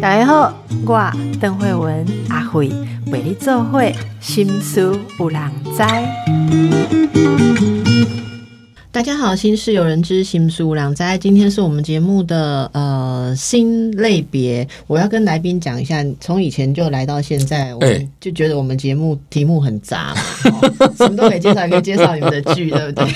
大家好，我邓慧文阿慧为你做会心思有人知。大家好，心事有人知，心事无人知。今天是我们节目的呃新类别，我要跟来宾讲一下，从以前就来到现在，我们就觉得我们节目题目很杂嘛，哦什么都可以介绍，也可以介绍你们的剧，对不对？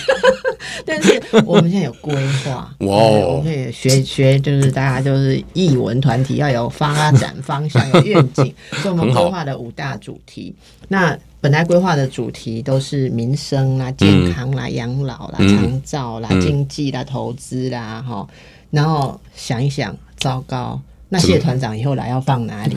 但是我们现在有规划，哇哦我们也学学，就是大家就是艺文团体要有发展方向、有愿景，所以我们规划的五大主题。那本来规划的主题都是民生啦、健康啦、养老啦、嗯长照啦、嗯经济啦、投资啦，哈。然后想一想，糟糕，那谢团长以后来要放哪里？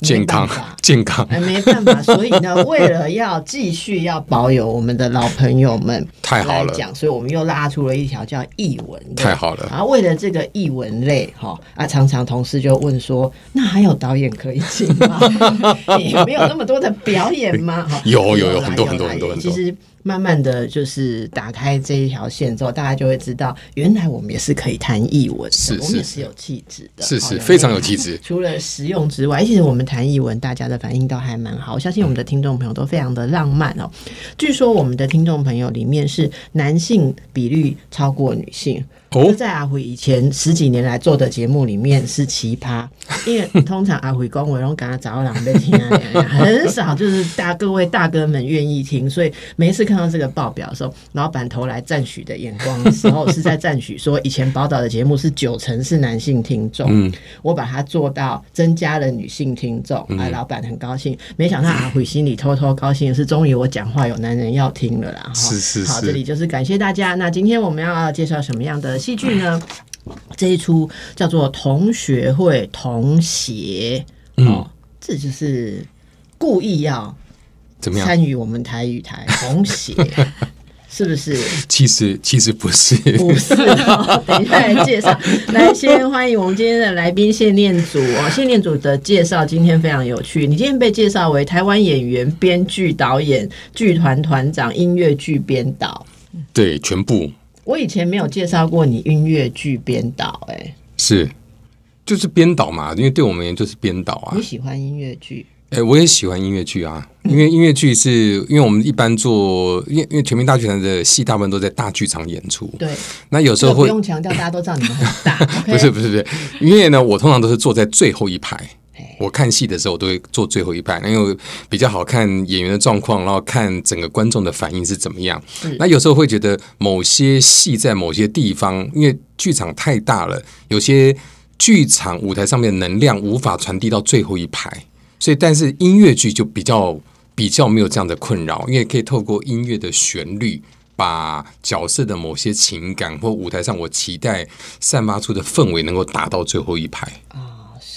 健康健康，哎，没办法，所以呢，为了要继续要保有我们的老朋友们，太好了。讲，所以我们又拉出了一条叫译文，太好了。然后为了这个译文类，哈啊，常常同事就问说，那还有导演可以请吗？也没有那么多的表演吗？哈，有有有很多很多很多。其实慢慢的就是打开这一条线之后，大家就会知道，原来我们也是可以谈译文的，是我们也是是有气质的，是是非常有气质。除了实用之外，其实我们谈译文，大家的反应都还蛮好。我相信我们的听众朋友都非常的浪漫哦。据说我们的听众朋友里面是男性比率超过女性。哦在阿辉以前十几年来做的节目里面是奇葩，因为通常阿辉公我然后赶他找人在听啊，很少就是大各位大哥们愿意听，所以每一次看到这个报表的时候，老板投来赞许的眼光的时候，是在赞许说以前宝岛的节目是九成是男性听众，嗯，我把它做到增加了女性听众，啊，老板很高兴。没想到阿辉心里偷偷高兴的是，终于我讲话有男人要听了啦。哈好，是是好这里就是感谢大家。那今天我们要介绍什么样的戏剧呢？这一出叫做《同学会同协》哦，这就是故意要怎么样？参与我们台语台同协，是不是？其实其实不是，不是、哦，等一下来介绍。来，先欢迎我们今天的来宾谢念祖哦。谢念祖的介绍今天非常有趣。你今天被介绍为台湾演员、编剧、导演、剧团团长、音乐剧编导。对，全部我以前没有介绍过你音乐剧编导，哎，是就是编导嘛，因为对我们而言就是编导啊你。喜欢音乐剧？哎，我也喜欢音乐剧啊，因为音乐剧是因为我们一般做，因为因为全民大剧团的戏大部分都在大剧场演出，对，那有时候会不用强调，大家都知道你们很大。不是？不是不是，因为呢，我通常都是坐在最后一排哎。我看戏的时候，我都会坐最后一排，因为比较好看演员的状况，然后看整个观众的反应是怎么样。那有时候会觉得某些戏在某些地方，因为剧场太大了，有些剧场舞台上面的能量无法传递到最后一排，所以但是音乐剧就比较比较没有这样的困扰，因为可以透过音乐的旋律。把角色的某些情感或舞台上我期待散发出的氛围能够达到最后一排，啊，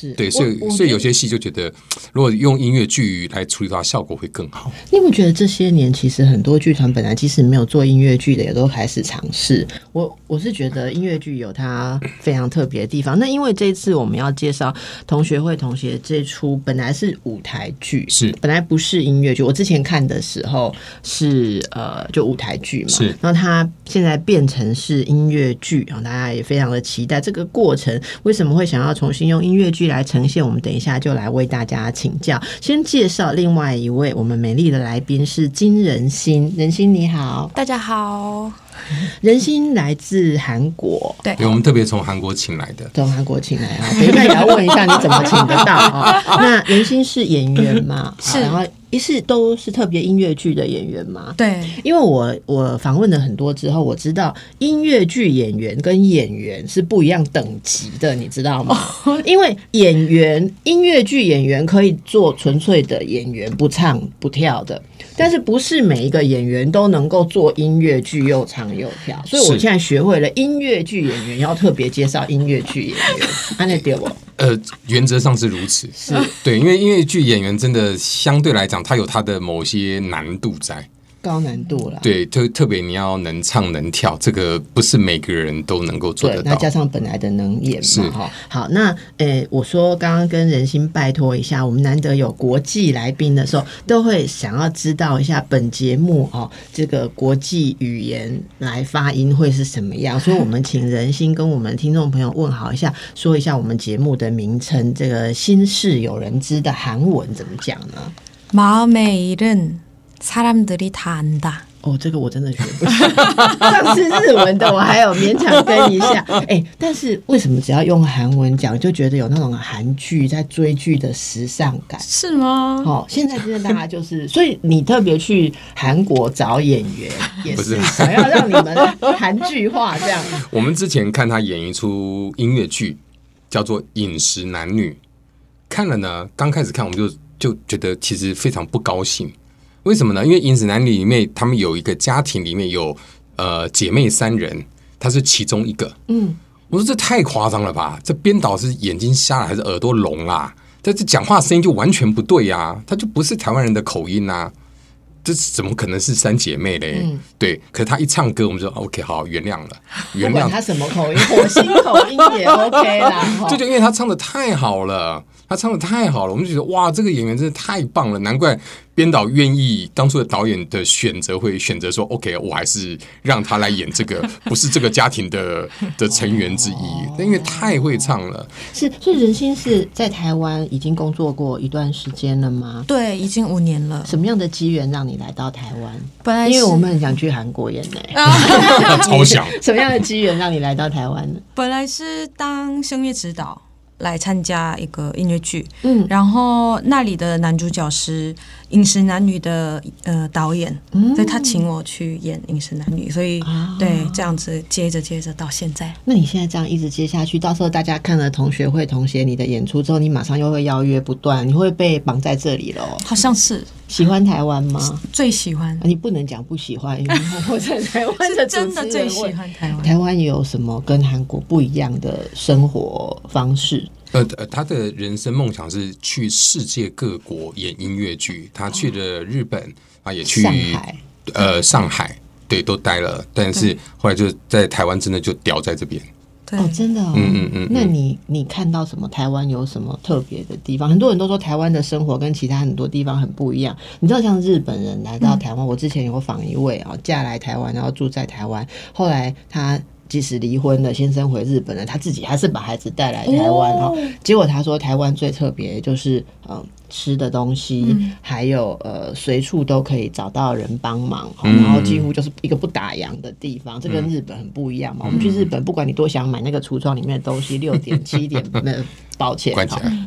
是对，所以所以有些戏就觉得，如果用音乐剧来处理的话，效果会更好。你有没有觉得这些年其实很多剧团本来即使没有做音乐剧的，也都开始尝试？我我是觉得音乐剧有它非常特别的地方。那因为这一次我们要介绍同学会同学这出本来是舞台剧，是本来不是音乐剧。我之前看的时候是呃就舞台剧嘛，是然后它现在变成是音乐剧啊，大家也非常的期待这个过程。为什么会想要重新用音乐剧来呈现？我们等一下就来为大家请教。先介绍另外一位我们美丽的来宾是金仁心，仁心你好，大家好，仁心来自韩国。对对，我们特别从韩国请来的，从韩国请来啊，等一下也要问一下你怎么请得到啊？那人心是演员嘛？是然后一是都是特别音乐剧的演员嘛？对，因为我我访问了很多之后，我知道音乐剧演员跟演员是不一样等级的，你知道吗？因为演员音乐剧演员可以做纯粹的演员，不唱不跳的，但是不是每一个演员都能够做音乐剧又唱又跳，所以我现在学会了音乐剧演员要特别介绍音乐剧演员，安内对我？呃，原则上是如此，是对，因为音乐剧演员真的相对来讲，他有他的某些难度在。高难度了。对，特特别你要能唱能跳，这个不是每个人都能够做得到。那加上本来的能演嘛，哈。好，那诶，我说刚刚跟人心拜托一下，我们难得有国际来宾的时候，都会想要知道一下本节目哦，这个国际语言来发音会是什么样，所以我们请人心跟我们听众朋友问好一下，说一下我们节目的名称，这个新事有人知的韩文怎么讲呢？마음의일은 사람들이다안다哦，这个我真的学不行。上次日文的我还有勉强跟一下，哎，但是为什么只要用韩文讲，就觉得有那种韩剧在追剧的时尚感？是吗？哦，现在真的大家就是，所以你特别去韩国找演员，也是想要让你们韩剧化这样。我们之前看他演一出音乐剧，叫做《饮食男女》，看了呢，刚开始看我们就就觉得其实非常不高兴。 为什么呢？因为《饮食男女》里面，他们有一个家庭，里面有呃姐妹三人，她是其中一个。嗯，我说这太夸张了吧？这编导是眼睛瞎了还是耳朵聋啦？这这讲话声音就完全不对呀，他就不是台湾人的口音呐。这怎么可能是三姐妹嘞？对，可是他一唱歌，我们就 OK，好原谅了，原谅她什么口音，火星口音也 OK 啦。就就因为她唱的太好了。她唱的太好了，我们就觉得哇，这个演员真的太棒了，难怪编导愿意当初的导演的选择会选择说，OK，我还是让他来演这个，不是这个家庭的的成员之一，因为太会唱了。是，所以人心是在台湾已经工作过一段时间了吗？对，已经五年了。什么样的机缘让你来到台湾？本来因为我们很想去韩国演呢 超想。什么样的机缘让你来到台湾呢？本来是当声乐指导。来参加一个音乐剧，嗯，然后那里的男主角是《饮食男女》的呃导演，所以他请我去演《饮食男女》，所以对这样子接着接着到现在。那你现在这样一直接下去，到时候大家看了同学会同学你的演出之后，你马上又会邀约不断，你会被绑在这里了。好像是喜欢台湾吗？最喜欢。你不能讲不喜欢，因为我在台湾的真的最喜欢台湾。台湾有什么跟韩国不一样的生活方式？呃呃，他的人生梦想是去世界各国演音乐剧。他去了日本啊，也去上海，呃，上海对都待了，但是后来就在台湾真的就屌在这边。哦，真的，嗯嗯嗯。那你你看到什么？台湾有什么特别的地方？很多人都说台湾的生活跟其他很多地方很不一样。你知道，像日本人来到台湾，我之前有访一位啊，嫁来台湾，然后住在台湾，后来他。即使离婚了，先生回日本了，他自己还是把孩子带来台湾哈。结果他说，台湾最特别就是嗯吃的东西，还有呃随处都可以找到人帮忙，然后几乎就是一个不打烊的地方。这跟日本很不一样嘛。我们去日本，不管你多想买那个橱窗里面的东西，六点七点那抱歉，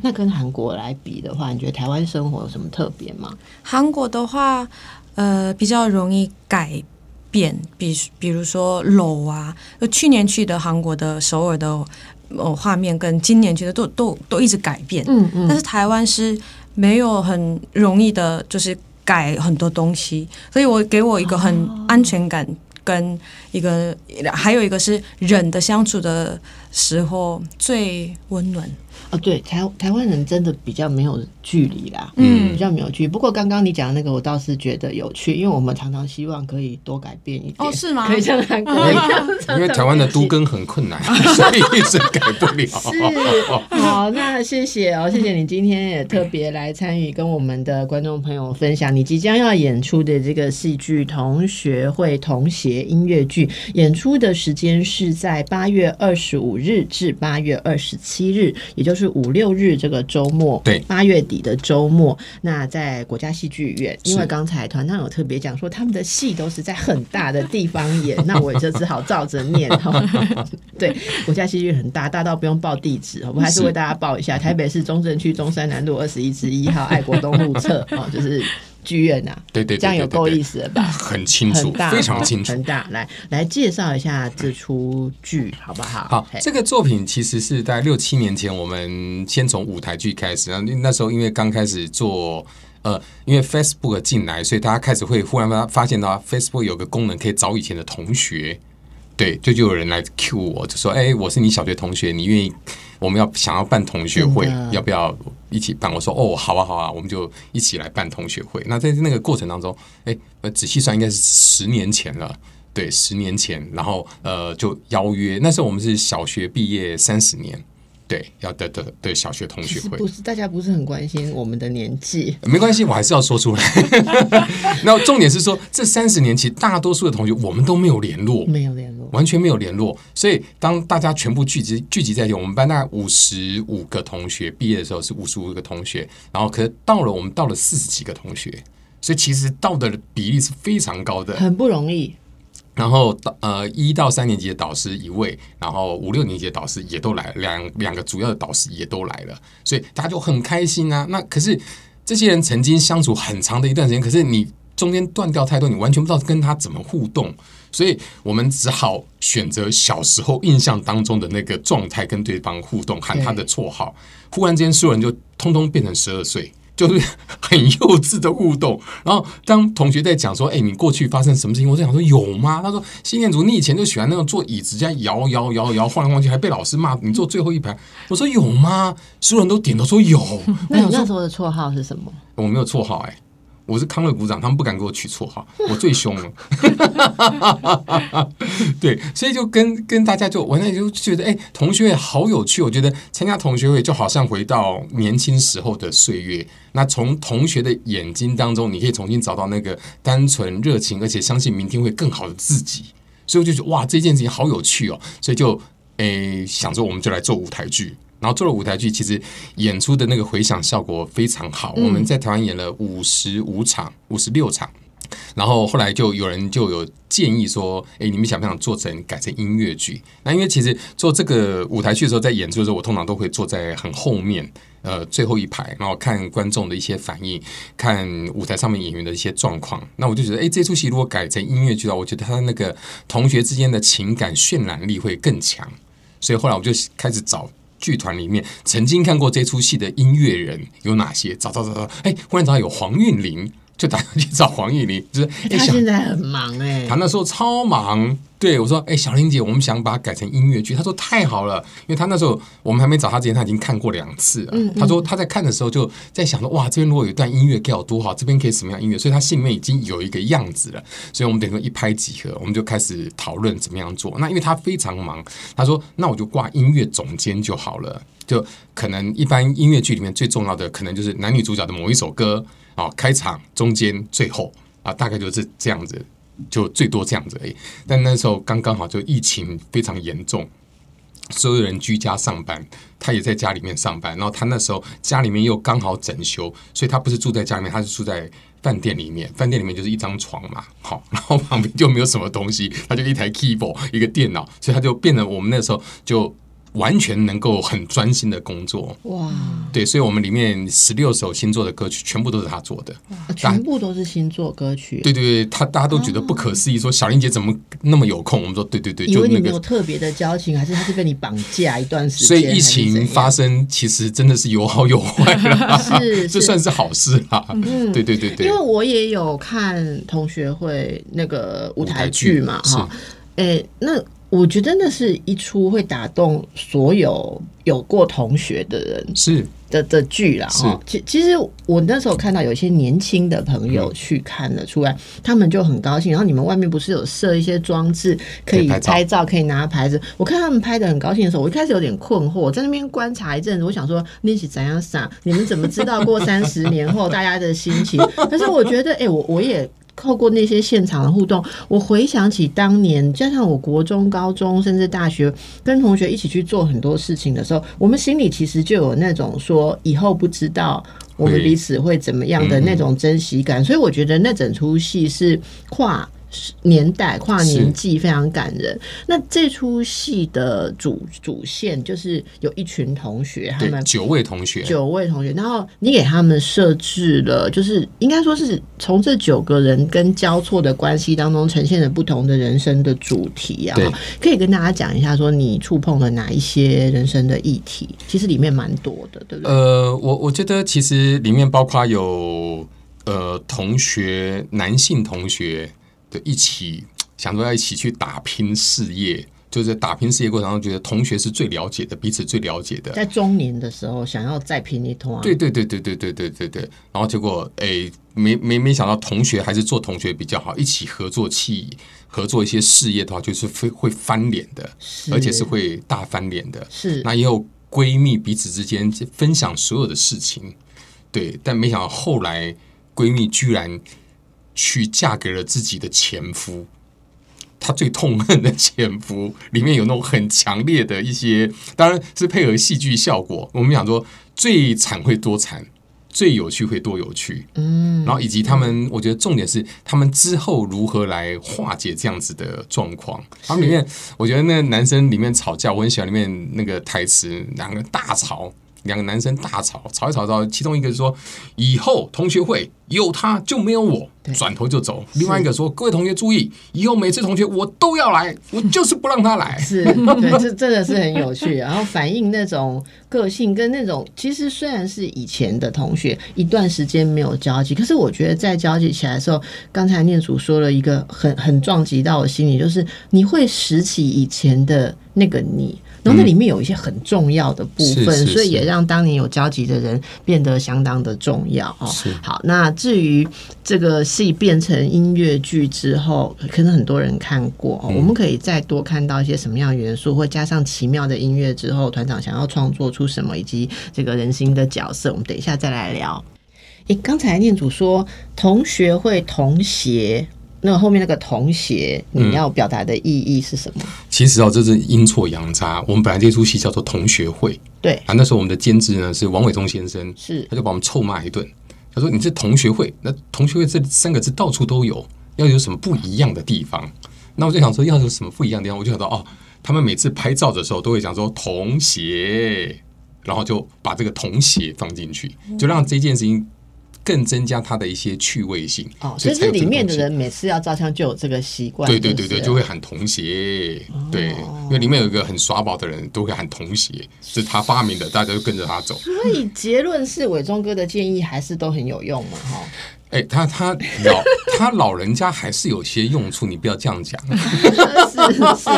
那跟韩国来比的话，你觉得台湾生活有什么特别吗？韩国的话，呃，比较容易改。变，比比如说楼啊，就去年去的韩国的首尔的呃画面，跟今年去的都都都一直改变。嗯嗯。但是台湾是没有很容易的，就是改很多东西，所以我给我一个很安全感，跟一个还有一个是人的相处的时候最温暖。哦，对，台台湾人真的比较没有距离啦，嗯，比较没有距离。不过刚刚你讲的那个，我倒是觉得有趣，因为我们常常希望可以多改变一点，哦，是吗？可以像韩国一样，因为台湾的都更很困难，所以一直改不了。是，好，那谢谢哦，谢谢你今天也特别来参与，跟我们的观众朋友分享你即将要演出的这个戏剧同学会同学音乐剧，演出的时间是在八月二十五日至八月二十七日，也就是。是五六日这个周末，对八月底的周末，那在国家戏剧院，因为刚才团长有特别讲说，他们的戏都是在很大的地方演，那我就只好照着念哈。对，国家戏剧院很大，大到不用报地址，我还是为大家报一下：台北市中正区中山南路二十一之一号爱国东路侧哦，就是。剧院呐，对对，这样有够意思了吧？很清楚，非常清楚，很大。来来介绍一下这出剧好不好？好，这个作品其实是在六七年前，我们先从舞台剧开始。然后那时候因为刚开始做，呃，因为 Facebook 进来，所以大家开始会忽然发发现到 Facebook 有个功能可以找以前的同学。对，就就有人来 Q 我，就说：“哎，我是你小学同学，你愿意？我们要想要办同学会，要不要一起办。我说哦，好啊，好啊，我们就一起来办同学会。那在那个过程当中，哎，仔细算应该是十年前了，对，十年前，然后呃，就邀约。那时候我们是小学毕业三十年。对，要的的的小学同学会，不是大家不是很关心我们的年纪，没关系，我还是要说出来。那重点是说，这三十年其实大多数的同学我们都没有联络，没有联络，完全没有联络。所以当大家全部聚集聚集在一起，我们班大概五十五个同学，毕业的时候是五十五个同学，然后可是到了我们到了四十几个同学，所以其实到的比例是非常高的，很不容易。然后呃，一到三年级的导师一位，然后五六年级的导师也都来，两两个主要的导师也都来了，所以大家就很开心啊。那可是这些人曾经相处很长的一段时间，可是你中间断掉太多，你完全不知道跟他怎么互动，所以我们只好选择小时候印象当中的那个状态跟对方互动，喊他的绰号。忽然间，所有人就通通变成十二岁。就是 很幼稚的互动，然后当同学在讲说：“哎，你过去发生什么事情？”我在想说：“有吗？”他说：“新念祖，你以前就喜欢那种坐椅子这样摇摇摇摇晃来晃去，还被老师骂你坐最后一排。”我说：“有吗？”所有人都点头说：“有。”那你那时候的绰号是什么？我没有绰号哎。我是康乐股长，他们不敢给我取绰号，我最凶了。对，所以就跟跟大家就，我那就觉得，哎，同学会好有趣。我觉得参加同学会就好像回到年轻时候的岁月。那从同学的眼睛当中，你可以重新找到那个单纯、热情，而且相信明天会更好的自己。所以我就觉得，哇，这件事情好有趣哦。所以就，哎，想着我们就来做舞台剧。然后做了舞台剧，其实演出的那个回响效果非常好。我们在台湾演了五十五场、五十六场，然后后来就有人就有建议说：“哎，你们想不想做成改成音乐剧？”那因为其实做这个舞台剧的时候，在演出的时候，我通常都会坐在很后面，呃，最后一排，然后看观众的一些反应，看舞台上面演员的一些状况。那我就觉得，哎，这出戏如果改成音乐剧的话，我觉得他那个同学之间的情感渲染力会更强。所以后来我就开始找。剧团里面曾经看过这出戏的音乐人有哪些？找找找找，哎，忽然找到有黄韵玲。就打算去找黄玉玲，就是他现在很忙哎，他那时候超忙。对我说：“哎，小玲姐，我们想把它改成音乐剧。”他说：“太好了，因为他那时候我们还没找他之前，他已经看过两次了。他说他在看的时候就在想说：哇，这边如果有一段音乐该有多好，这边可以什么样音乐？所以他心里面已经有一个样子了。所以我们等于一拍即合，我们就开始讨论怎么样做。那因为他非常忙，他说：那我就挂音乐总监就好了。就可能一般音乐剧里面最重要的，可能就是男女主角的某一首歌。”啊，开场、中间、最后啊，大概就是这样子，就最多这样子而已。但那时候刚刚好，就疫情非常严重，所有人居家上班，他也在家里面上班。然后他那时候家里面又刚好整修，所以他不是住在家里面，他是住在饭店里面。饭店里面就是一张床嘛，好，然后旁边就没有什么东西，他就一台 keyboard，一个电脑，所以他就变得我们那时候就。完全能够很专心的工作哇！对，所以我们里面十六首星座的歌曲全部都是他做的，全部都是星座歌曲。对对对，他大家都觉得不可思议，说小玲姐怎么那么有空？我们说对对对，因为你没有特别的交情，还是他是被你绑架一段时间？所以疫情发生，其实真的是有好有坏了，是 这算是好事啦。嗯，对对对对，因为我也有看同学会那个舞台剧嘛，哈，哎那。我觉得那是一出会打动所有有过同学的人是的的剧啦。哈。其其实我那时候看到有些年轻的朋友去看了出来，他们就很高兴。然后你们外面不是有设一些装置可以拍照，可以拿牌子。我看他们拍的很高兴的时候，我一开始有点困惑，在那边观察一阵子，我想说那是怎样傻？你们怎么知道过三十年后大家的心情？可是我觉得，哎，我我也。透过那些现场的互动，我回想起当年，加上我国中、高中甚至大学，跟同学一起去做很多事情的时候，我们心里其实就有那种说以后不知道我们彼此会怎么样的那种珍惜感。所以我觉得那整出戏是跨。年代跨年纪非常感人。那这出戏的主主线就是有一群同学，他们九位同学，九位同学。然后你给他们设置了，就是应该说是从这九个人跟交错的关系当中呈现了不同的人生的主题啊。可以跟大家讲一下，说你触碰了哪一些人生的议题？其实里面蛮多的，对不对？呃，我我觉得其实里面包括有呃同学，男性同学。一起想说要一起去打拼事业，就是打拼事业过程当中，觉得同学是最了解的，彼此最了解的。在中年的时候，想要再拼一通啊！对对对对对对对对对。然后结果，哎，没没没想到，同学还是做同学比较好，一起合作气合作一些事业的话，就是会会翻脸的，而且是会大翻脸的。是。那也有闺蜜彼此之间分享所有的事情，对。但没想到后来，闺蜜居然去嫁给了自己的前夫。他最痛恨的前夫，里面有那种很强烈的一些，当然是配合戏剧效果。我们讲说，最惨会多惨，最有趣会多有趣。嗯，然后以及他们，我觉得重点是他们之后如何来化解这样子的状况。他们里面，我觉得那个男生里面吵架，我很喜欢里面那个台词，两个大吵。两个男生大吵，吵一吵到，其中一个说：“以后同学会有他就没有我。”转头就走。另外一个说：“各位同学注意，以后每次同学我都要来，我就是不让他来。”是，对，这真的是很有趣。然后反映那种个性跟那种，其实虽然是以前的同学，一段时间没有交集，可是我觉得在交集起来的时候，刚才念祖说了一个很很撞击到我心里，就是你会拾起以前的那个你。然后那里面有一些很重要的部分，所以也让当年有交集的人变得相当的重要哦。好，那至于这个戏变成音乐剧之后，可能很多人看过，我们可以再多看到一些什么样的元素，或加上奇妙的音乐之后，团长想要创作出什么，以及这个人心的角色，我们等一下再来聊。诶，刚才念祖说同学会同鞋。那后面那个同学，你要表达的意义是什么？其实哦，这是阴错阳差。我们本来这出戏叫做同学会，对啊。那时候我们的监制呢是王伟忠先生，是他就把我们臭骂一顿。他说：“你这同学会，那同学会这三个字到处都有，要有什么不一样的地方？”那我就想说，要有什么不一样的地方？我就想到哦，他们每次拍照的时候都会讲说同鞋，然后就把这个同鞋放进去，就让这件事情。更增加它的一些趣味性哦，所以这里面的人每次要照相就有这个习惯，对对对对，就会喊童鞋，对，因为里面有一个很耍宝的人，都会喊童鞋，是他发明的，大家就跟着他走。所以结论是，伟忠哥的建议还是都很有用嘛，哈。哎，他他老 他老人家还是有些用处，你不要这样讲。是是，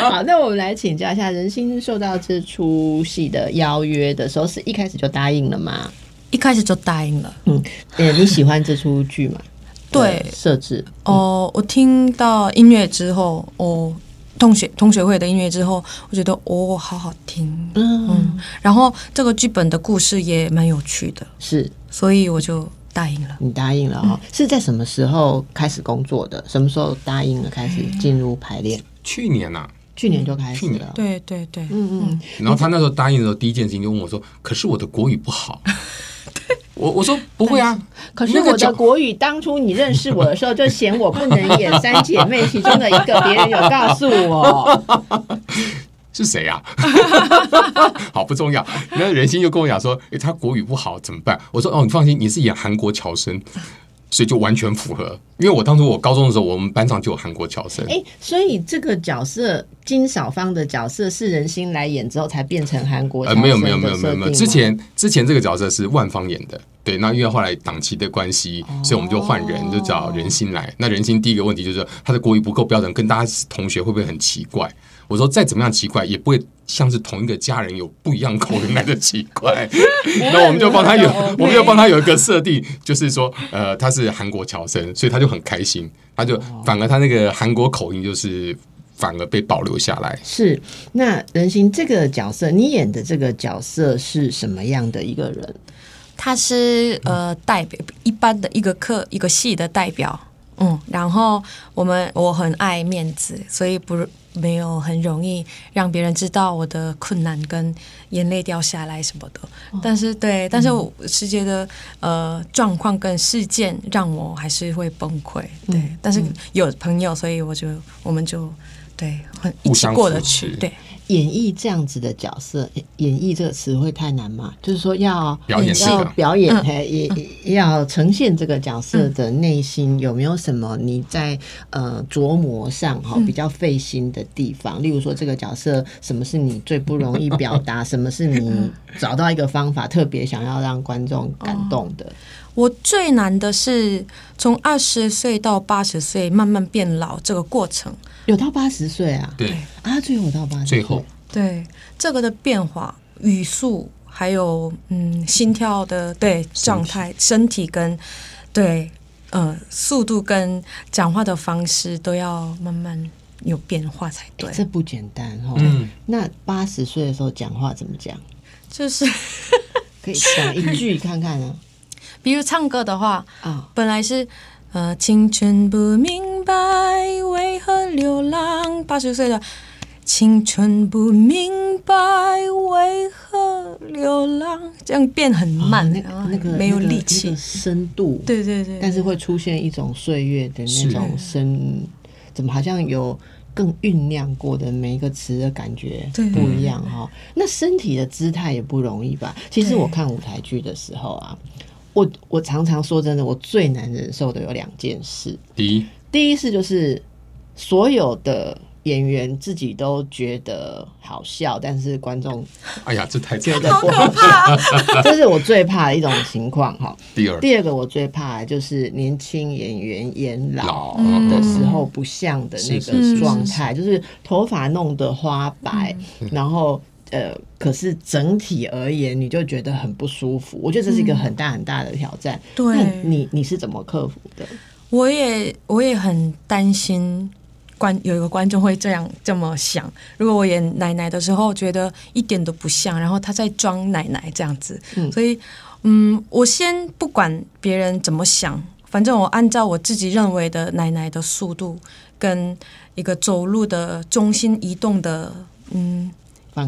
好，那我们来请教一下，人心受到这出戏的邀约的时候，是一开始就答应了吗？一开始就答应了。嗯，哎，你喜欢这出剧吗？对，设置哦。我听到音乐之后，哦，同学同学会的音乐之后，我觉得哦，好好听。嗯，然后这个剧本的故事也蛮有趣的，是，所以我就答应了。你答应了哈？是在什么时候开始工作的？什么时候答应了开始进入排练？去年呐，去年就开始了。对对对，嗯嗯。然后他那时候答应的时候，第一件事情就问我说：“可是我的国语不好。” 我我说不会啊，可是我的国语当初你认识我的时候就嫌我不能演三姐妹其中的一个，别人有告诉我 是谁呀？好不重要，那人心就跟我讲说，哎，他国语不好怎么办？我说哦，你放心，你是演韩国乔生。所以就完全符合，因为我当初我高中的时候，我们班上就有韩国侨生。哎，所以这个角色金小芳的角色是人心来演之后才变成韩国。呃，没有没有没有没有没有，之前之前这个角色是万芳演的。对，那因为后来档期的关系，所以我们就换人，就找人心来。那人心第一个问题就是他的国语不够标准，跟大家同学会不会很奇怪？我说再怎么样奇怪，也不会像是同一个家人有不一样口音来的奇怪。那我们就帮他有，我们就帮他有一个设定，就是说，呃，他是韩国侨生，所以他就很开心，他就反而他那个韩国口音就是反而被保留下来。是，那人心这个角色，你演的这个角色是什么样的一个人？他是呃代表一般的一个课一个系的代表。嗯，然后我们我很爱面子，所以不没有很容易让别人知道我的困难跟眼泪掉下来什么的。但是对，但是我是觉得呃状况跟事件让我还是会崩溃。对，但是有朋友，所以我就我们就对很一起过得去。对。演绎这样子的角色，演绎这个词会太难吗？就是说要表演，要表演，也也要呈现这个角色的内心，有没有什么你在呃琢磨上哈比较费心的地方？例如说这个角色，什么是你最不容易表达？什么是你找到一个方法特别想要让观众感动的？我最难的是从二十岁到八十岁慢慢变老这个过程。有到八十岁啊？对啊，最后到八十，最后对这个的变化，语速还有嗯心跳的对状态，身体跟对呃速度跟讲话的方式都要慢慢有变化才对。这不简单哈。嗯那八十岁的时候讲话怎么讲？就是 可以讲一句看看呢？比如唱歌的话，啊，本来是呃青春不明白流浪，八十岁的青春不明白为何流浪，这样变很慢，哦那那个没有力气。那个深度，对对对，但是会出现一种岁月的那是。种深，怎么好像有更酝酿过的每一个词的感觉对。不一样哈、那身体的姿态也不容易吧？其实我看舞台剧的时候啊，我我常常说真的，我最难忍受的有两件事。第一，第一是就是所有的演员自己都觉得好笑，但是观众 哎呀，这太觉。得不好笑，这是我最怕的一种情况哈。第二，第二个我最怕的就是年轻演员演老的时候不像的那是个是状态，就是头发弄得花白，然后呃，可是整体而言你就觉得很不舒服。我觉得这是一个很大很大的挑战。对那你你是怎么克服的？我也我也很担心观有一个观众会这样这么想。如果我演奶奶的时候觉得一点都不像，然后她在装奶奶这样子，嗯所以嗯，我先不管别人怎么想，反正我按照我自己认为的奶奶的速度跟一个走路的中心移动的嗯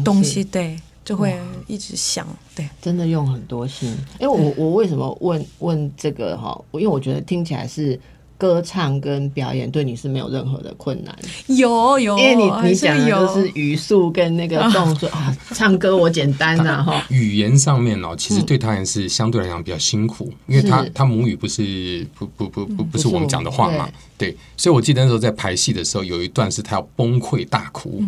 东西，对，就会一直想，对。真的用很多心。因为我我为什么问问这个哈？因为我觉得听起来是歌唱跟表演对你是没有任何的困难。有有，因为你你讲的有。就是语速跟那个动作啊，唱歌我简单呐哈。语言上面哦，其实对他也是相对来讲比较辛苦，因为他他母语不是不不不不不是不是我们讲的话嘛，对，所以我记得那时候在排戏的时候，有一段是他要崩溃大哭，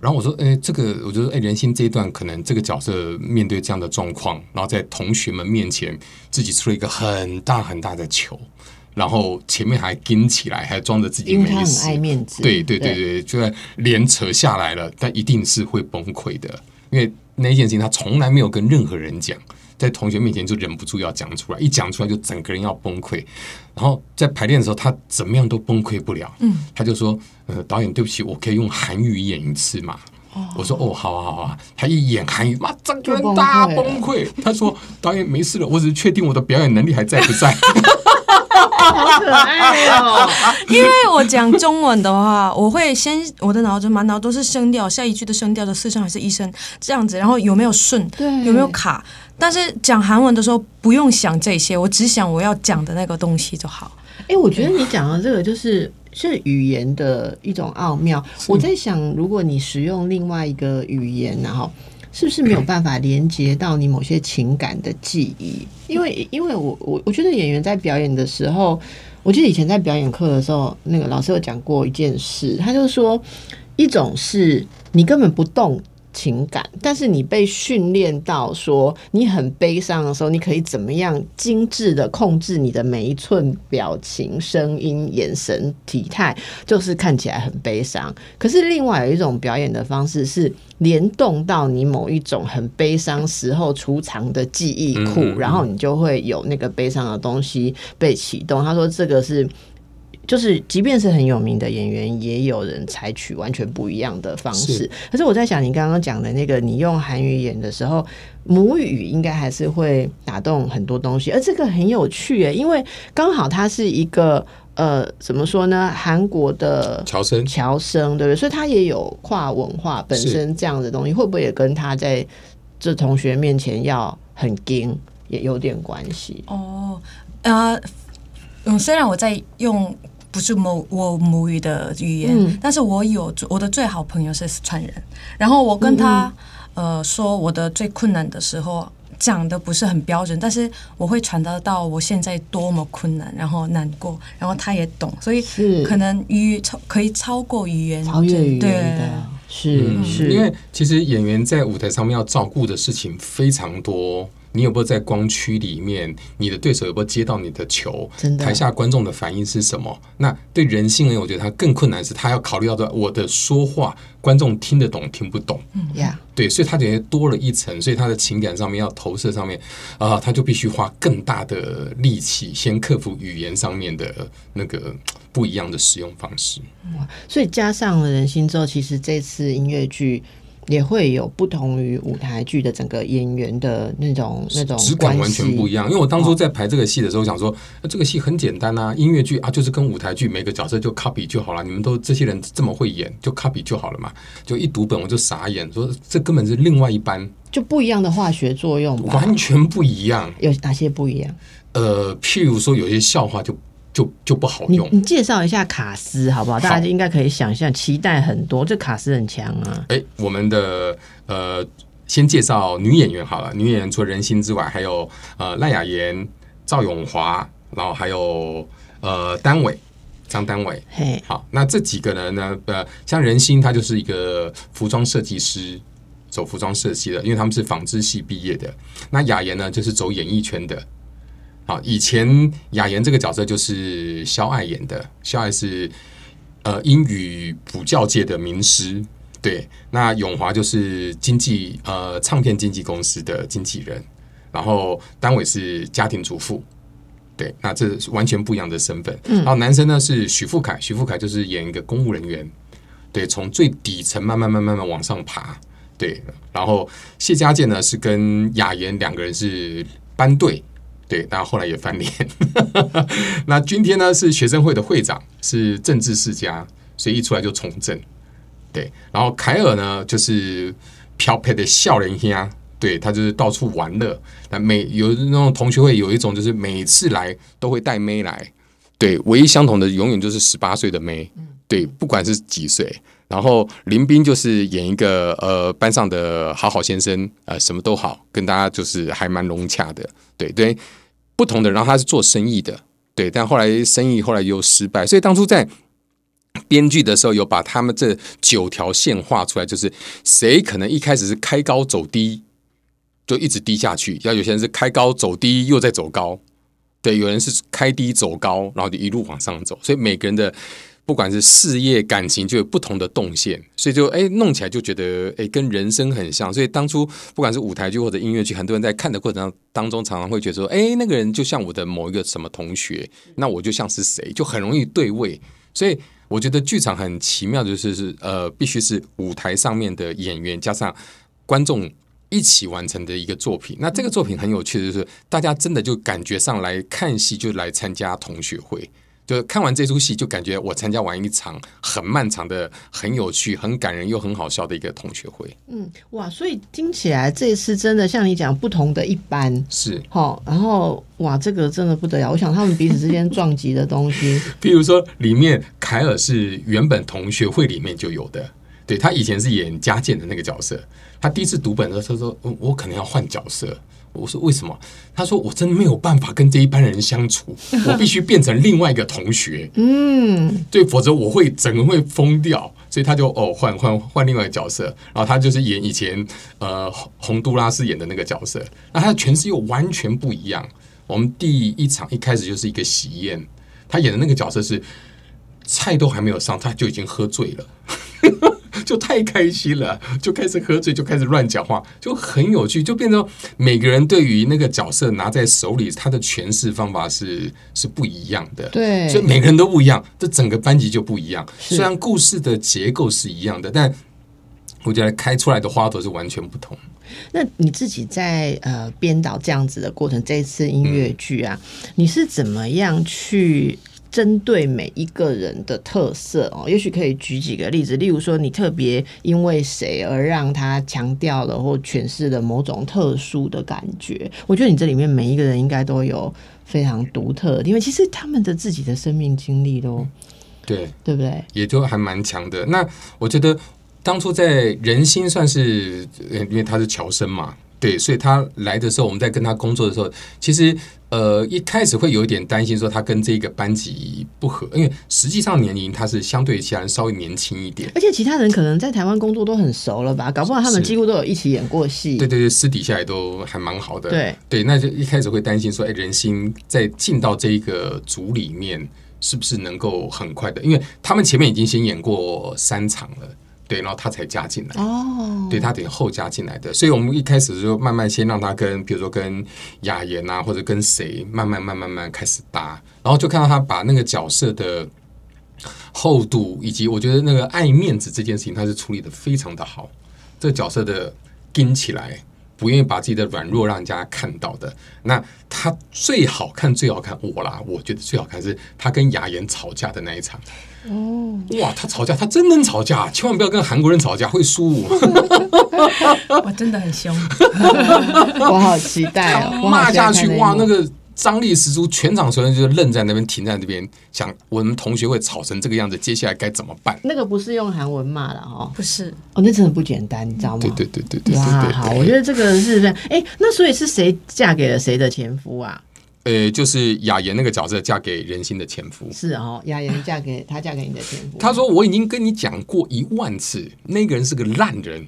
然后我说，哎，这个我觉得，哎，人心这一段可能这个角色面对这样的状况，然后在同学们面前自己出了一个很大很大的球，然后前面还跟起来，还装着自己因为他很没事，爱面子，对对对对，就在脸扯下来了，但一定是会崩溃的，因为那一件事情他从来没有跟任何人讲，在同学面前就忍不住要讲出来，一讲出来就整个人要崩溃。然后在排练的时候，他怎么样都崩溃不了，嗯，他就说：“呃，导演，对不起，我可以用韩语演一次嘛。”我说：“哦，好啊，好啊。”他一演韩语，妈，整个人大就崩崩溃。他说：“ 导演没事了，我只是确定我的表演能力还在不在。”好可爱哦。因为我讲中文的话，我会先我的脑子满脑都是声调，下一句的声调的四声还是一声这样子，然后有没有顺，对有没有卡。但是讲韩文的时候不用想这些，我只想我要讲的那个东西就好。哎，我觉得你讲的这个就是是语言的一种奥妙。我在想，如果你使用另外一个语言，然后。是不是没有办法连接到你某些情感的记忆？因为，因为我我我觉得演员在表演的时候，我记得以前在表演课的时候，那个老师有讲过一件事，他就说，一种是你根本不动情感，但是你被训练到说，你很悲伤的时候，你可以怎么样精致的控制你的每一寸表情、声音、眼神、体态，就是看起来很悲伤。可是另外有一种表演的方式是联动到你某一种很悲伤时候储藏的记忆库，嗯嗯嗯然后你就会有那个悲伤的东西被启动。他说这个是。就是，即便是很有名的演员，也有人采取完全不一样的方式是。可是我在想，你刚刚讲的那个，你用韩语演的时候，母语应该还是会打动很多东西，而这个很有趣耶，因为刚好它是一个呃，怎么说呢？韩国的乔生侨生，对不对？所以他也有跨文化本身这样的东西，会不会也跟他在这同学面前要很硬也有点关系？哦，呃，嗯，虽然我在用不是母我母语的语言，嗯。但是我有我的最好朋友是四川人，然后我跟他、呃说我的最困难的时候。讲的不是很标准，但是我会传达到我现在多么困难，然后难过，然后他也懂，所以是。可能语超可以超过语言，超越语对言的，是嗯是，因为其实演员在舞台上面要照顾的事情非常多，你有没有在光区里面，你的对手有没有接到你的球，真的台下观众的反应是什么？那对人性呢？我觉得他更困难是，他要考虑到的我的说话，观众听得懂听不懂。嗯呀，对，所以他等于多了一层，所以他的情感上面要投射上面啊、他就必须花更大的力气，先克服语言上面的那个不一样的使用方式。哇所以加上了人心之后，其实这次音乐剧。也会有不同于舞台剧的整个演员的那种那种质感完全不一样。因为我当初在排这个戏的时候，想说、呃这个戏很简单啊，音乐剧啊，就是跟舞台剧每个角色就 copy 就好了。你们都这些人这么会演，就 copy 就好了嘛。就一读本我就傻眼，说这根本是另外一班，就不一样的化学作用吧？完全不一样。有哪些不一样？呃，譬如说有些笑话就就就不好用。你你介绍一下卡斯好不好？大家应该可以想象，期待很多。这卡斯很强啊。哎，我们的呃，先介绍女演员好了。女演员除了人心之外，还有呃赖雅妍、赵永华，然后还有呃丹伟、张丹伟。嘿，好，那这几个人呢？呃，像人心，他就是一个服装设计师，走服装设计的，因为他们是纺织系毕业的。那雅妍呢，就是走演艺圈的。好，以前雅妍这个角色就是肖爱演的，肖爱是呃英语补教界的名师。对，那永华就是经纪呃唱片经纪公司的经纪人，然后单位是家庭主妇。对，那这是完全不一样的身份。嗯，然后男生呢是许富凯，许富凯就是演一个公务人员，对，从最底层慢慢慢慢慢往上爬。对，然后谢家健呢是跟雅妍两个人是班队，对，但后来也翻脸。那今天呢是学生会的会长，是政治世家，所以一出来就从政。对，然后凯尔呢就是漂配的笑人兄，对他就是到处玩乐。那每有那种同学会有一种就是每次来都会带妹来，对，唯一相同的永远就是十八岁的妹，对，不管是几岁。然后林斌就是演一个呃班上的好好先生，呃什么都好，跟大家就是还蛮融洽的，对对。不同的，然后他是做生意的，对，但后来生意后来又失败，所以当初在编剧的时候有把他们这九条线画出来，就是谁可能一开始是开高走低，就一直低下去；要有些人是开高走低又再走高，对，有人是开低走高，然后就一路往上走，所以每个人的。不管是事业、感情，就有不同的动线，所以就哎弄起来就觉得哎跟人生很像。所以当初不管是舞台剧或者音乐剧，很多人在看的过程当当中，常常会觉得说，哎那个人就像我的某一个什么同学，那我就像是谁，就很容易对位。所以我觉得剧场很奇妙，就是是呃必须是舞台上面的演员加上观众一起完成的一个作品。那这个作品很有趣的就是，大家真的就感觉上来看戏就来参加同学会。就看完这出戏，就感觉我参加完一场很漫长的、很有趣、很感人又很好笑的一个同学会。嗯，哇，所以听起来这次真的像你讲不同的一班是好，然后哇，这个真的不得了。我想他们彼此之间撞击的东西，比如说里面凯尔是原本同学会里面就有的，对他以前是演家健的那个角色，他第一次读本的时候，他说：“我我可能要换角色。”我说为什么？他说我真的没有办法跟这一班人相处，我必须变成另外一个同学。嗯，对，否则我会整个会疯掉。所以他就哦换换换另外一个角色，然后他就是演以前呃洪都拉斯演的那个角色，那他的诠释又完全不一样。我们第一场一开始就是一个喜宴，他演的那个角色是菜都还没有上，他就已经喝醉了。就太开心了，就开始喝醉，就开始乱讲话，就很有趣，就变成每个人对于那个角色拿在手里，他的诠释方法是是不一样的。对，所以每个人都不一样，这整个班级就不一样。虽然故事的结构是一样的，但我觉得开出来的花朵是完全不同。那你自己在呃编导这样子的过程，这一次音乐剧啊，你是怎么样去？针对每一个人的特色哦，也许可以举几个例子，例如说你特别因为谁而让他强调了或诠释了某种特殊的感觉。我觉得你这里面每一个人应该都有非常独特的，因为其实他们的自己的生命经历都对对不对？也就还蛮强的。那我觉得当初在人心算是，因为他是乔生嘛。对，所以他来的时候，我们在跟他工作的时候，其实呃一开始会有一点担心，说他跟这个班级不合，因为实际上年龄他是相对其他人稍微年轻一点，而且其他人可能在台湾工作都很熟了吧，搞不好他们几乎都有一起演过戏。对对对，私底下也都还蛮好的。对对，那就一开始会担心说，哎，人心在进到这一个组里面，是不是能够很快的？因为他们前面已经先演过三场了。对，然后他才加进来。哦，对他得后加进来的，所以我们一开始就慢慢先让他跟，比如说跟雅妍啊，或者跟谁，慢慢慢慢慢开始搭，然后就看到他把那个角色的厚度，以及我觉得那个爱面子这件事情，他是处理的非常的好。这个角色的跟起来。不愿意把自己的软弱让人家看到的，那他最好看最好看我啦，我觉得最好看是他跟雅妍吵架的那一场。哦，哇，他吵架，他真能吵架，千万不要跟韩国人吵架，会输。我真的很凶，我好期待哦，骂下去，哇，那个。张力十足，全场所有人就愣在那边，停在那边，想我们同学会吵成这个样子，接下来该怎么办？那个不是用韩文骂的哦，不是哦，那真的不简单，你知道吗？对对对对对哇，好，我觉得这个是，哎，那所以是谁嫁给了谁的前夫啊？呃，就是雅妍那个角色嫁给人心的前夫，是哦，雅妍嫁给他嫁给你的前夫。他说我已经跟你讲过一万次，那个人是个烂人。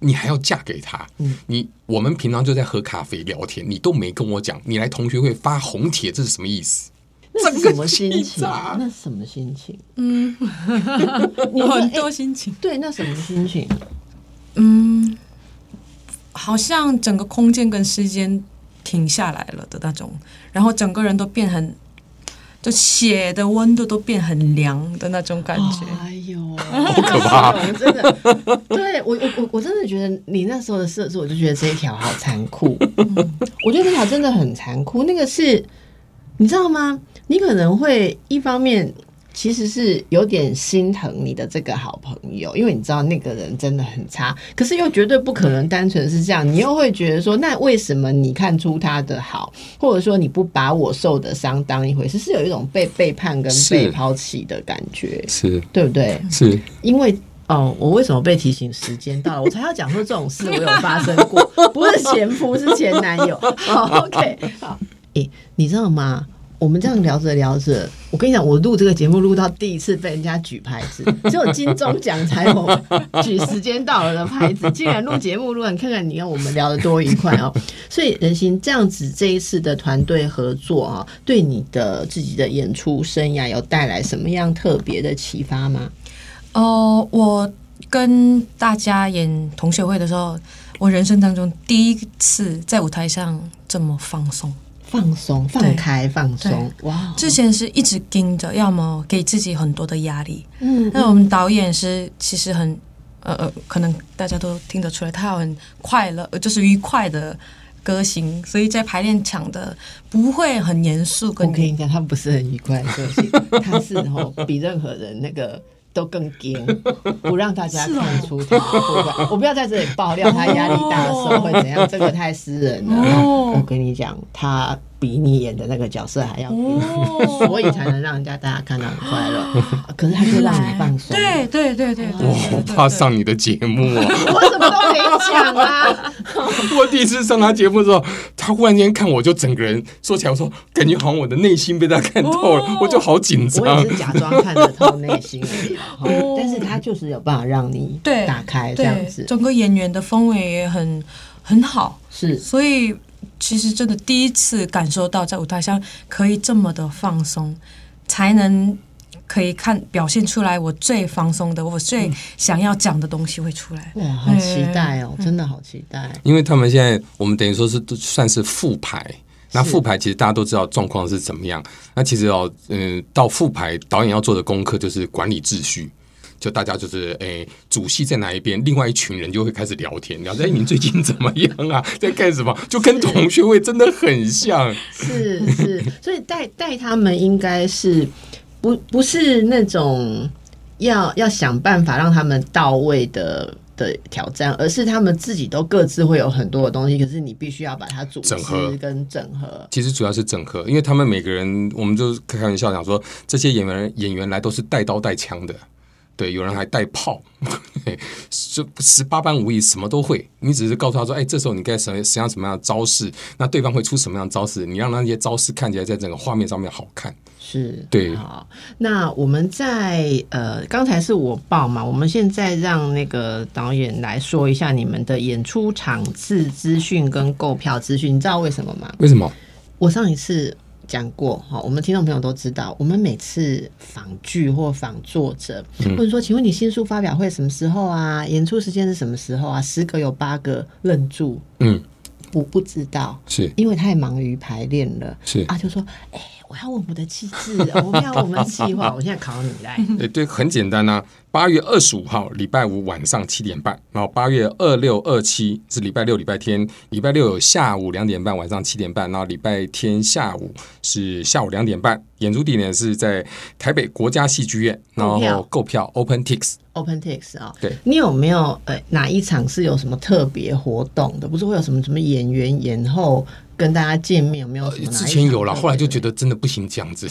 你还要嫁给他？嗯，你我们平常就在喝咖啡聊天，你都没跟我讲，你来同学会发红帖，这是什么意思？那是什么心情？那什么心情？嗯，有 很多心情。对，那什么心情？嗯，好像整个空间跟时间停下来了的那种，然后整个人都变很。就血的温度都变很凉的那种感觉，哎呦，好可怕！真的，对我我我我真的觉得你那时候的设置，我就觉得这一条好残酷。我觉得这条真的很残酷，那个是你知道吗？你可能会一方面。其实是有点心疼你的这个好朋友，因为你知道那个人真的很差，可是又绝对不可能单纯是这样。你又会觉得说，那为什么你看出他的好，或者说你不把我受的伤当一回事，是有一种被背叛跟被抛弃的感觉，是对不对？是因为哦，我为什么被提醒时间到了，我才要讲说这种事我有发生过，不是前夫是前男友。好，OK，好，诶，你知道吗？我们这样聊着聊着，我跟你讲，我录这个节目录到第一次被人家举牌子，只有金钟奖才有举 时间到了的牌子。竟然录节目录，你看看你看我们聊得多愉快哦！所以人心这样子这一次的团队合作啊，对你的自己的演出生涯有带来什么样特别的启发吗？哦，我跟大家演同学会的时候，我人生当中第一次在舞台上这么放松。放松、放开、放松，哇！之前是一直盯着，要么给自己很多的压力。嗯，那我们导演是其实很呃呃，可能大家都听得出来，他很快乐，就是愉快的歌星，所以在排练场的不会很严肃。我跟你讲，他不是很愉快的歌星，他是哦比任何人那个。都更惊，不让大家看出他的我不要在这里爆料他压力大的时候会怎样，这个太私人了。我跟你讲，他。比你演的那个角色还要，所以才能让人家大家看到很快乐。可是他就让你放松，对对对对。我怕上你的节目啊！我什么都没讲啊！我第一次上他节目的时候，他忽然间看我就整个人说起来，我说感觉好像我的内心被他看透了，我就好紧张。我也是假装看得透内心而已，但是他就是有办法让你对打开这样子。整个演员的氛围也很很好，是所以。其实真的第一次感受到在舞台上可以这么的放松，才能可以看表现出来我最放松的，我最想要讲的东西会出来。哇，好期待哦，真的好期待！因为他们现在我们等于说是算是复排，那复排其实大家都知道状况是怎么样。那其实哦，嗯，到复排导演要做的功课就是管理秩序。就大家就是诶，主戏在哪一边，另外一群人就会开始聊天，聊哎，你最近怎么样啊？在干什么？就跟同学会真的很像。是是，所以带带他们应该是不不是那种要要想办法让他们到位的的挑战，而是他们自己都各自会有很多的东西，可是你必须要把它组整合跟整合。其实主要是整合，因为他们每个人，我们就开玩笑讲说，这些演员演员来都是带刀带枪的。对，有人还带炮，就十八般武艺什么都会。你只是告诉他说：“哎，这时候你该什么实际上什么样的招式？那对方会出什么样的招式？你让那些招式看起来在整个画面上面好看。”是对。好，那我们在呃，刚才是我报嘛，我们现在让那个导演来说一下你们的演出场次资讯跟购票资讯。你知道为什么吗？为什么？我上一次。讲过哈，我们听众朋友都知道，我们每次访剧或访作者，或者说，请问你新书发表会什么时候啊？演出时间是什么时候啊？十个有八个愣住，嗯，我不知道，是因为太忙于排练了，是啊，就说，哎。我要我们的气质，我要我们的计划。我现在考你来。对对，很简单呐。八月二十五号，礼拜五晚上七点半。然后八月二六、二七是礼拜六、礼拜天。礼拜六有下午两点半，晚上七点半。然后礼拜天下午是下午两点半。演出地点是在台北国家戏剧院。然后购票，Open Tix。Open Tix 啊，对。你有没有呃哪一场是有什么特别活动的？不是会有什么什么演员演后？跟大家见面有没有？之前有了，后来就觉得真的不行这样子，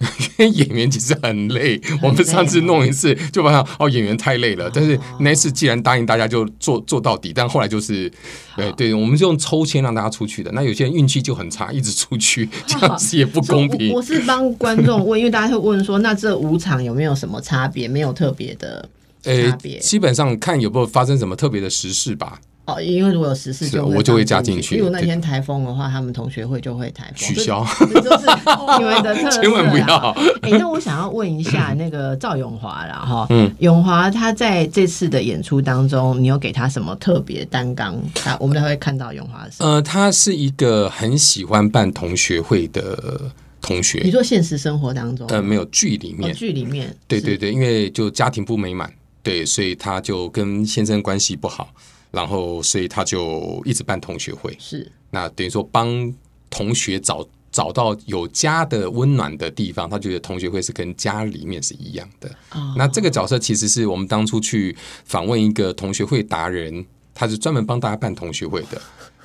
因 为演员其实很累。我们上次弄一次就发现哦，演员太累了。但是那次既然答应大家就做做到底，但后来就是对对，我们就用抽签让大家出去的。那有些人运气就很差，一直出去，这样子也不公平。我是帮观众问，因为大家会问说，那这五场有没有什么差别？没有特别的差别，基本上看有没有发生什么特别的时事吧。哦，因为如果有十四，就我就会加进去。如果那天台风的话，他们同学会就会台风取消，就是 你们的特色。千万不要。哎，那我想要问一下那个赵永华啦哈，嗯，永华他在这次的演出当中，你有给他什么特别担纲？他我们才会看到永华。呃，他是一个很喜欢办同学会的同学。你说现实生活当中？呃，没有剧里面，剧里面，对对对，因为就家庭不美满，对，所以他就跟先生关系不好。然后，所以他就一直办同学会，是那等于说帮同学找找到有家的温暖的地方。他觉得同学会是跟家里面是一样的。那这个角色其实是我们当初去访问一个同学会达人，他是专门帮大家办同学会的，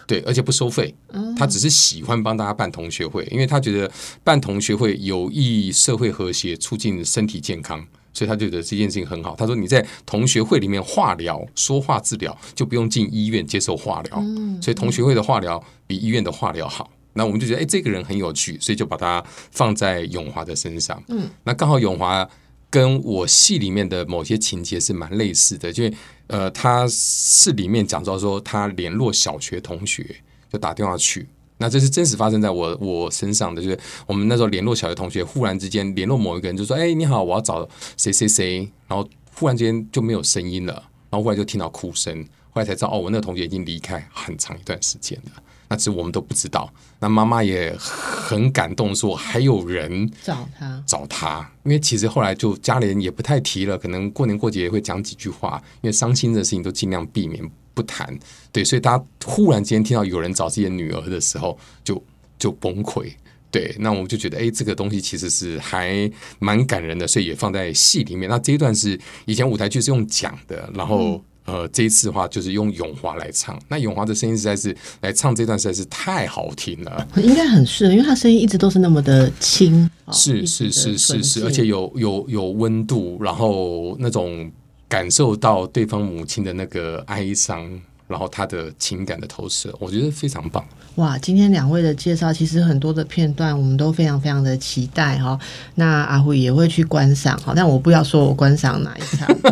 对，而且不收费。他只是喜欢帮大家办同学会，因为他觉得办同学会有益社会和谐，促进身体健康。所以他觉得这件事情很好。他说：“你在同学会里面化疗、说话治疗，就不用进医院接受化疗。所以同学会的化疗比医院的化疗好。那我们就觉得，哎，这个人很有趣，所以就把他放在永华的身上。嗯，那刚好永华跟我戏里面的某些情节是蛮类似的，因为呃，他是里面讲到说，他联络小学同学，就打电话去。”那这是真实发生在我我身上的，就是我们那时候联络小学同学，忽然之间联络某一个人，就说：“哎，你好，我要找谁谁谁。”然后忽然间就没有声音了，然后忽然就听到哭声，后来才知道哦，我那个同学已经离开很长一段时间了。那其实我们都不知道。那妈妈也很感动，说还有人找他找他，因为其实后来就家里人也不太提了，可能过年过节也会讲几句话，因为伤心的事情都尽量避免。不谈，对，所以大家忽然间听到有人找自己的女儿的时候，就就崩溃。对，那我们就觉得，哎，这个东西其实是还蛮感人的，所以也放在戏里面。那这一段是以前舞台剧是用讲的，然后呃，这一次的话就是用永华来唱。那永华的声音实在是来唱这段实在是太好听了，应该很适合，因为他声音一直都是那么的轻，是是是是是，而且有有有温度，然后那种。感受到对方母亲的那个哀伤，然后他的情感的投射，我觉得非常棒。哇，今天两位的介绍，其实很多的片段我们都非常非常的期待哈。那阿辉也会去观赏哈，但我不要说我观赏哪一场。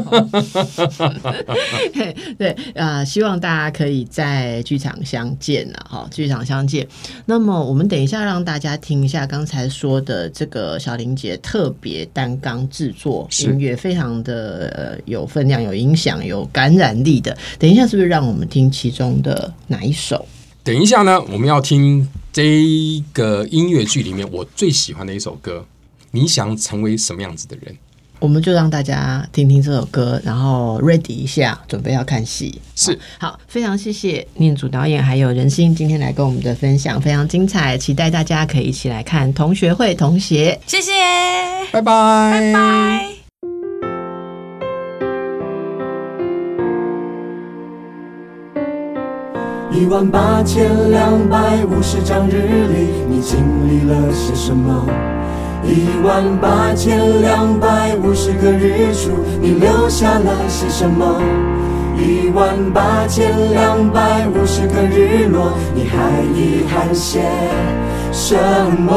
对啊，希望大家可以在剧场相见了哈，剧场相见。那么我们等一下让大家听一下刚才说的这个小林姐特别单纲制作音乐，非常的有分量、有影响、有感染力的。等一下是不是让我们听其中的哪一首？等一下呢，我们要听这个音乐剧里面我最喜欢的一首歌。你想成为什么样子的人？我们就让大家听听这首歌，然后 ready 一下，准备要看戏。是好，非常谢谢念祖导演还有仁心今天来跟我们的分享，非常精彩，期待大家可以一起来看同学会同学。谢谢，拜拜，拜拜。一万八千两百五十张日历，你经历了些什么？一万八千两百五十个日出，你留下了些什么？一万八千两百五十个日落，你还遗憾些什么？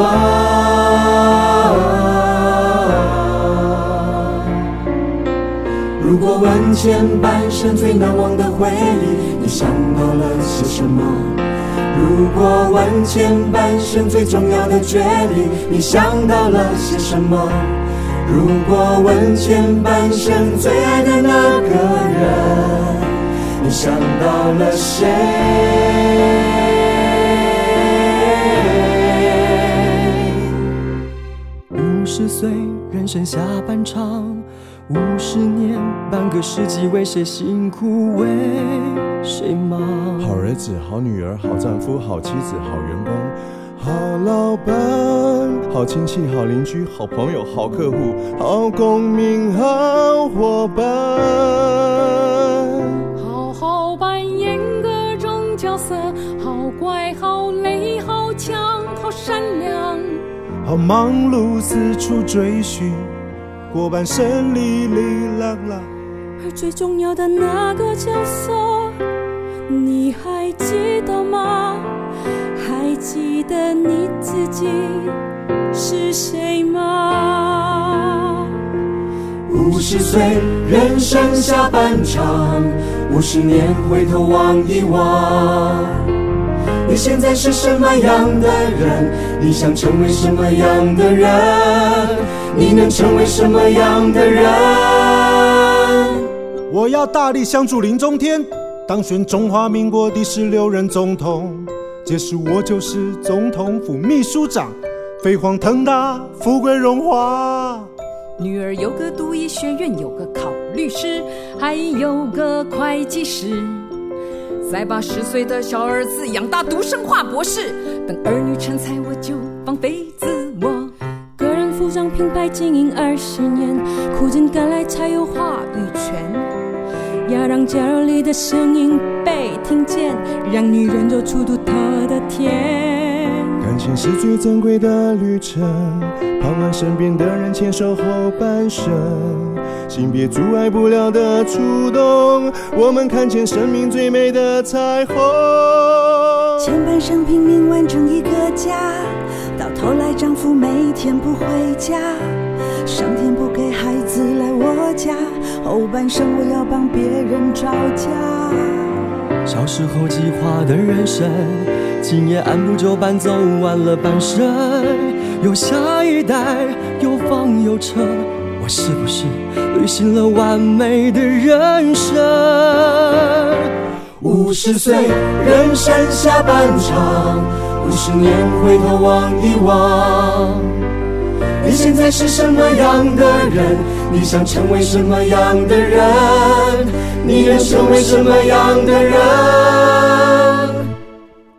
如果问前半生最难忘的回忆，你想到了些什么？如果问前半生最重要的决定，你想到了些什么？如果问前半生最爱的那个人，你想到了谁？十岁，人生下半场，五十年，半个世纪，为谁辛苦，为谁忙？好儿子，好女儿，好丈夫，好妻子，好员工。好老板，好亲戚，好邻居，好朋友，好客户，好公民，好伙伴。忙碌，四处追寻，过半生里里啦啦。而最重要的那个角色，你还记得吗？还记得你自己是谁吗？五十岁，人生下半场，五十年回头望一望，你现在是什么样的人？你想成为什么样的人？你能成为什么样的人？我要大力相助林中天，当选中华民国第十六任总统。届时我就是总统府秘书长，飞黄腾达，富贵荣华。女儿有个读医学院，有个考律师，还有个会计师。再把十岁的小儿子养大读生化博士，等儿女成才，我就放飞自我。个人服装品牌经营二十年，苦尽甘来才有话语权。要让家里的声音被听见，让女人走出独特的甜。感情是最珍贵的旅程，盼望身边的人牵手后半生。性别阻碍不了的触动，我们看见生命最美的彩虹。前半生拼命完成一个家，到头来丈夫每天不回家，上天不给孩子来我家。后半生我要帮别人找家。小时候计划的人生，今夜按部就班走完了半生。有下一代，有房有车，我是不是履行了完美的人生？五十岁，人生下半场，五十年回头望一望。你现在是什么样的人？你想成为什么样的人？你能成为什么样的人？